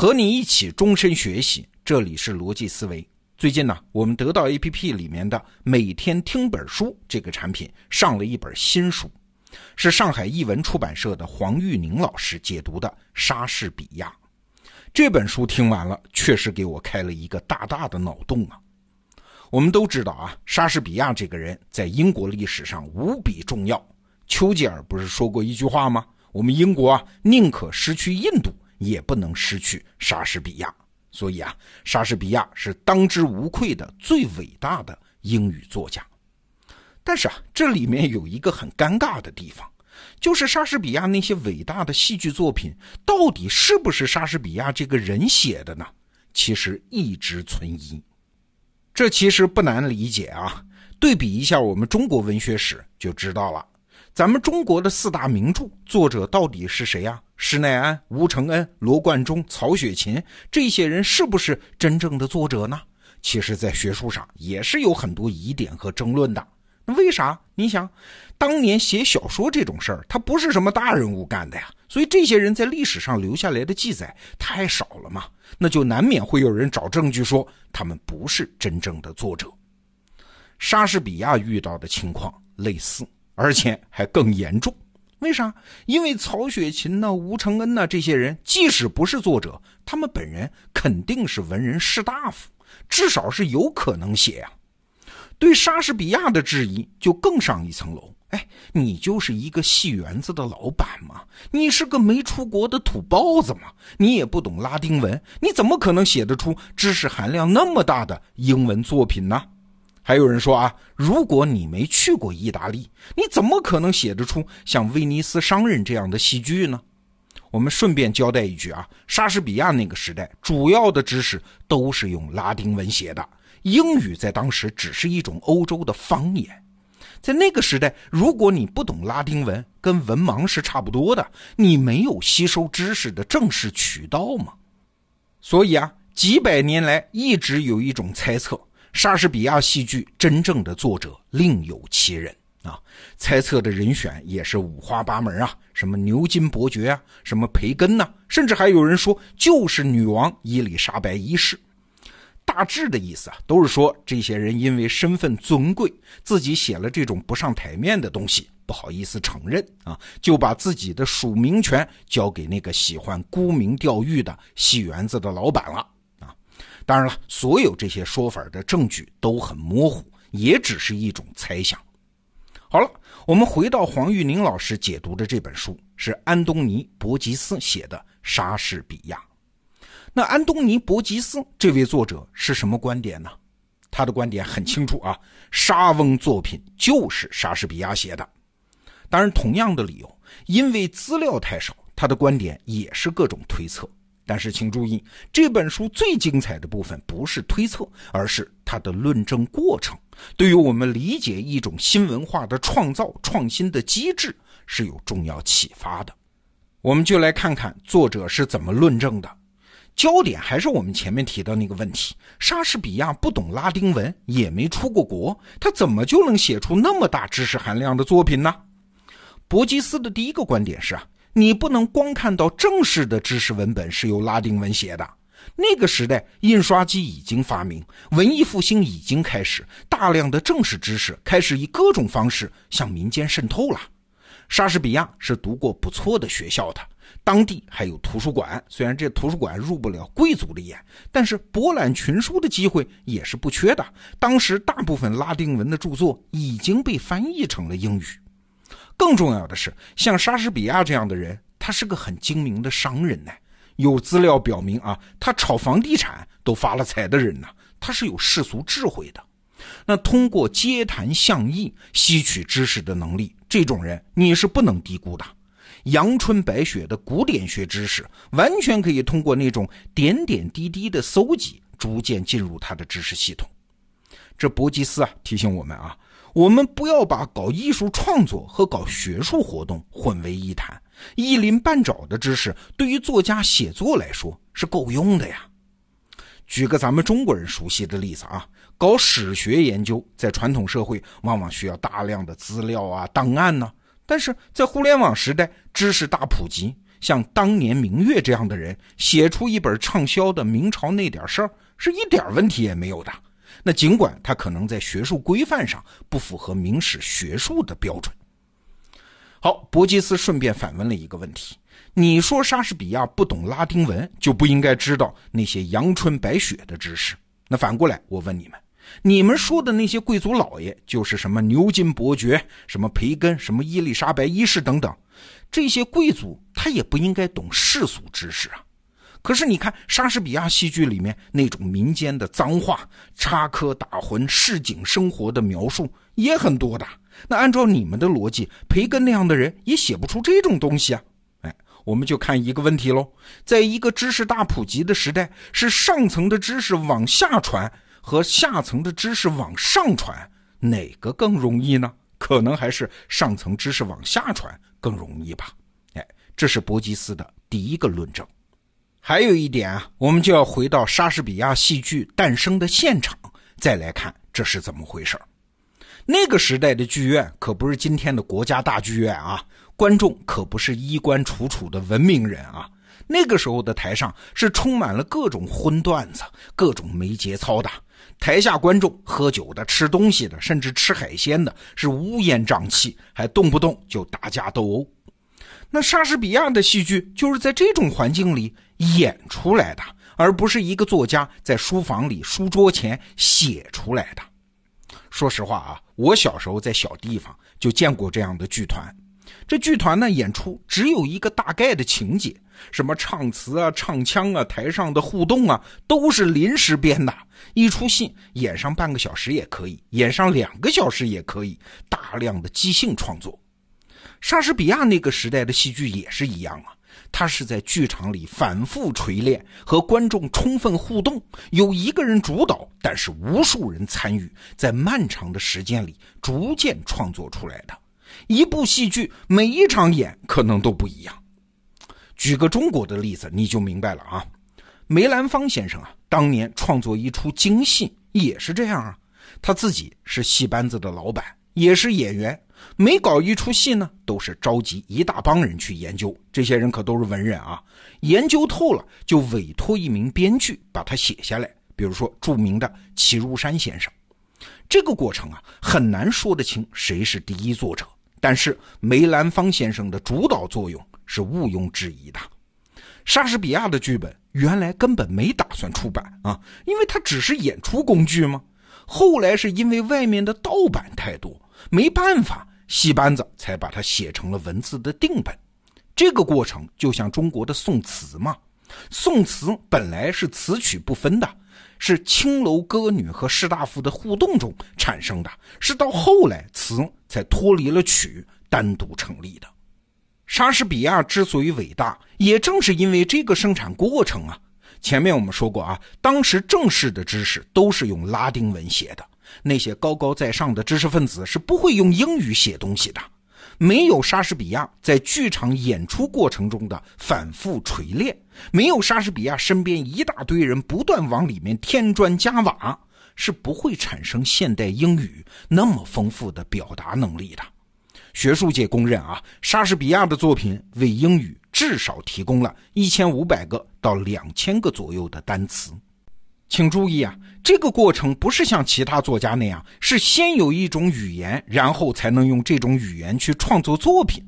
和你一起终身学习，这里是逻辑思维。最近呢，我们得到 APP 里面的每天听本书这个产品上了一本新书，是上海译文出版社的黄玉宁老师解读的《莎士比亚》。这本书听完了，确实给我开了一个大大的脑洞啊！我们都知道啊，莎士比亚这个人在英国历史上无比重要。丘吉尔不是说过一句话吗？我们英国啊，宁可失去印度。也不能失去莎士比亚，所以啊，莎士比亚是当之无愧的最伟大的英语作家。但是啊，这里面有一个很尴尬的地方，就是莎士比亚那些伟大的戏剧作品，到底是不是莎士比亚这个人写的呢？其实一直存疑。这其实不难理解啊，对比一下我们中国文学史就知道了。咱们中国的四大名著作者到底是谁呀？施耐庵、吴承恩、罗贯中、曹雪芹，这些人是不是真正的作者呢？其实，在学术上也是有很多疑点和争论的。那为啥？你想，当年写小说这种事儿，他不是什么大人物干的呀，所以这些人在历史上留下来的记载太少了嘛，那就难免会有人找证据说他们不是真正的作者。莎士比亚遇到的情况类似。而且还更严重，为啥？因为曹雪芹呢、吴承恩呢这些人，即使不是作者，他们本人肯定是文人士大夫，至少是有可能写呀。对莎士比亚的质疑就更上一层楼。哎，你就是一个戏园子的老板吗？你是个没出国的土包子吗？你也不懂拉丁文，你怎么可能写得出知识含量那么大的英文作品呢？还有人说啊，如果你没去过意大利，你怎么可能写得出像《威尼斯商人》这样的戏剧呢？我们顺便交代一句啊，莎士比亚那个时代主要的知识都是用拉丁文写的，英语在当时只是一种欧洲的方言。在那个时代，如果你不懂拉丁文，跟文盲是差不多的，你没有吸收知识的正式渠道嘛。所以啊，几百年来一直有一种猜测。莎士比亚戏剧真正的作者另有其人啊，猜测的人选也是五花八门啊，什么牛津伯爵啊，什么培根呐，甚至还有人说就是女王伊丽莎白一世。大致的意思啊，都是说这些人因为身份尊贵，自己写了这种不上台面的东西，不好意思承认啊，就把自己的署名权交给那个喜欢沽名钓誉的戏园子的老板了。当然了，所有这些说法的证据都很模糊，也只是一种猜想。好了，我们回到黄玉宁老师解读的这本书，是安东尼·伯吉斯写的《莎士比亚》。那安东尼·伯吉斯这位作者是什么观点呢？他的观点很清楚啊，莎翁作品就是莎士比亚写的。当然，同样的理由，因为资料太少，他的观点也是各种推测。但是请注意，这本书最精彩的部分不是推测，而是它的论证过程，对于我们理解一种新文化的创造创新的机制是有重要启发的。我们就来看看作者是怎么论证的。焦点还是我们前面提到那个问题：莎士比亚不懂拉丁文，也没出过国，他怎么就能写出那么大知识含量的作品呢？伯吉斯的第一个观点是啊。你不能光看到正式的知识文本是由拉丁文写的。那个时代，印刷机已经发明，文艺复兴已经开始，大量的正式知识开始以各种方式向民间渗透了。莎士比亚是读过不错的学校的，当地还有图书馆，虽然这图书馆入不了贵族的眼，但是博览群书的机会也是不缺的。当时大部分拉丁文的著作已经被翻译成了英语。更重要的是，像莎士比亚这样的人，他是个很精明的商人呢。有资料表明啊，他炒房地产都发了财的人呢，他是有世俗智慧的。那通过街谈巷议吸取知识的能力，这种人你是不能低估的。阳春白雪的古典学知识，完全可以通过那种点点滴滴的搜集，逐渐进入他的知识系统。这伯吉斯啊，提醒我们啊。我们不要把搞艺术创作和搞学术活动混为一谈，一鳞半爪的知识对于作家写作来说是够用的呀。举个咱们中国人熟悉的例子啊，搞史学研究，在传统社会往往需要大量的资料啊、档案呢，但是在互联网时代，知识大普及，像当年明月这样的人写出一本畅销的《明朝那点事儿》，是一点问题也没有的。那尽管他可能在学术规范上不符合明史学术的标准。好，伯吉斯顺便反问了一个问题：你说莎士比亚不懂拉丁文，就不应该知道那些阳春白雪的知识？那反过来，我问你们。你们说的那些贵族老爷，就是什么牛津伯爵、什么培根、什么伊丽莎白一世等等，这些贵族他也不应该懂世俗知识啊。可是你看莎士比亚戏剧里面那种民间的脏话、插科打诨、市井生活的描述也很多的。那按照你们的逻辑，培根那样的人也写不出这种东西啊。哎，我们就看一个问题喽，在一个知识大普及的时代，是上层的知识往下传。和下层的知识往上传，哪个更容易呢？可能还是上层知识往下传更容易吧。哎，这是伯吉斯的第一个论证。还有一点啊，我们就要回到莎士比亚戏剧诞生的现场，再来看这是怎么回事那个时代的剧院可不是今天的国家大剧院啊，观众可不是衣冠楚楚的文明人啊。那个时候的台上是充满了各种荤段子、各种没节操的。台下观众喝酒的、吃东西的，甚至吃海鲜的，是乌烟瘴气，还动不动就打架斗殴。那莎士比亚的戏剧就是在这种环境里演出来的，而不是一个作家在书房里书桌前写出来的。说实话啊，我小时候在小地方就见过这样的剧团。这剧团呢，演出只有一个大概的情节，什么唱词啊、唱腔啊、台上的互动啊，都是临时编的。一出戏演上半个小时也可以，演上两个小时也可以，大量的即兴创作。莎士比亚那个时代的戏剧也是一样啊，他是在剧场里反复锤炼，和观众充分互动，有一个人主导，但是无数人参与，在漫长的时间里逐渐创作出来的。一部戏剧每一场演可能都不一样。举个中国的例子，你就明白了啊。梅兰芳先生啊，当年创作一出京戏也是这样啊。他自己是戏班子的老板，也是演员。每搞一出戏呢，都是召集一大帮人去研究。这些人可都是文人啊，研究透了就委托一名编剧把它写下来。比如说著名的齐如山先生，这个过程啊，很难说得清谁是第一作者。但是梅兰芳先生的主导作用是毋庸置疑的。莎士比亚的剧本原来根本没打算出版啊，因为它只是演出工具嘛。后来是因为外面的盗版太多，没办法，戏班子才把它写成了文字的定本。这个过程就像中国的宋词嘛，宋词本来是词曲不分的，是青楼歌女和士大夫的互动中产生的，是到后来词才脱离了曲，单独成立的。莎士比亚之所以伟大，也正是因为这个生产过程啊。前面我们说过啊，当时正式的知识都是用拉丁文写的，那些高高在上的知识分子是不会用英语写东西的。没有莎士比亚在剧场演出过程中的反复锤炼，没有莎士比亚身边一大堆人不断往里面添砖加瓦，是不会产生现代英语那么丰富的表达能力的。学术界公认啊，莎士比亚的作品为英语至少提供了一千五百个到两千个左右的单词。请注意啊，这个过程不是像其他作家那样，是先有一种语言，然后才能用这种语言去创作作品。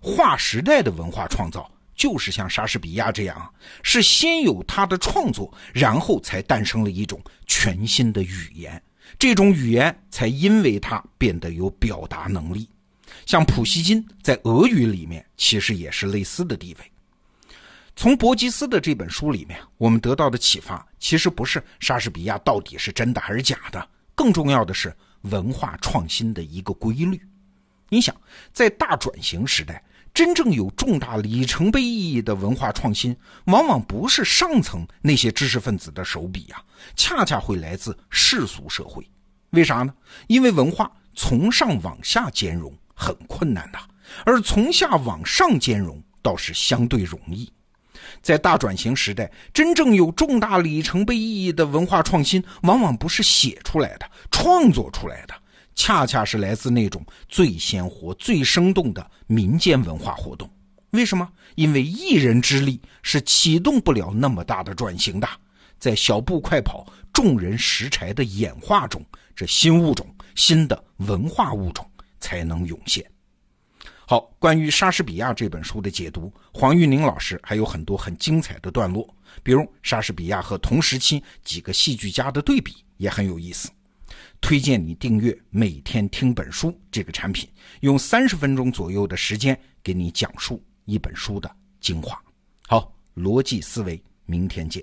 划时代的文化创造就是像莎士比亚这样，是先有他的创作，然后才诞生了一种全新的语言，这种语言才因为它变得有表达能力。像普希金在俄语里面其实也是类似的地位。从伯吉斯的这本书里面，我们得到的启发其实不是莎士比亚到底是真的还是假的，更重要的是文化创新的一个规律。你想，在大转型时代，真正有重大里程碑意义的文化创新，往往不是上层那些知识分子的手笔呀，恰恰会来自世俗社会。为啥呢？因为文化从上往下兼容。很困难的，而从下往上兼容倒是相对容易。在大转型时代，真正有重大里程碑意义的文化创新，往往不是写出来的、创作出来的，恰恰是来自那种最鲜活、最生动的民间文化活动。为什么？因为一人之力是启动不了那么大的转型的。在小步快跑、众人拾柴的演化中，这新物种、新的文化物种才能涌现。好，关于莎士比亚这本书的解读，黄玉宁老师还有很多很精彩的段落，比如莎士比亚和同时期几个戏剧家的对比也很有意思。推荐你订阅《每天听本书》这个产品，用三十分钟左右的时间给你讲述一本书的精华。好，逻辑思维，明天见。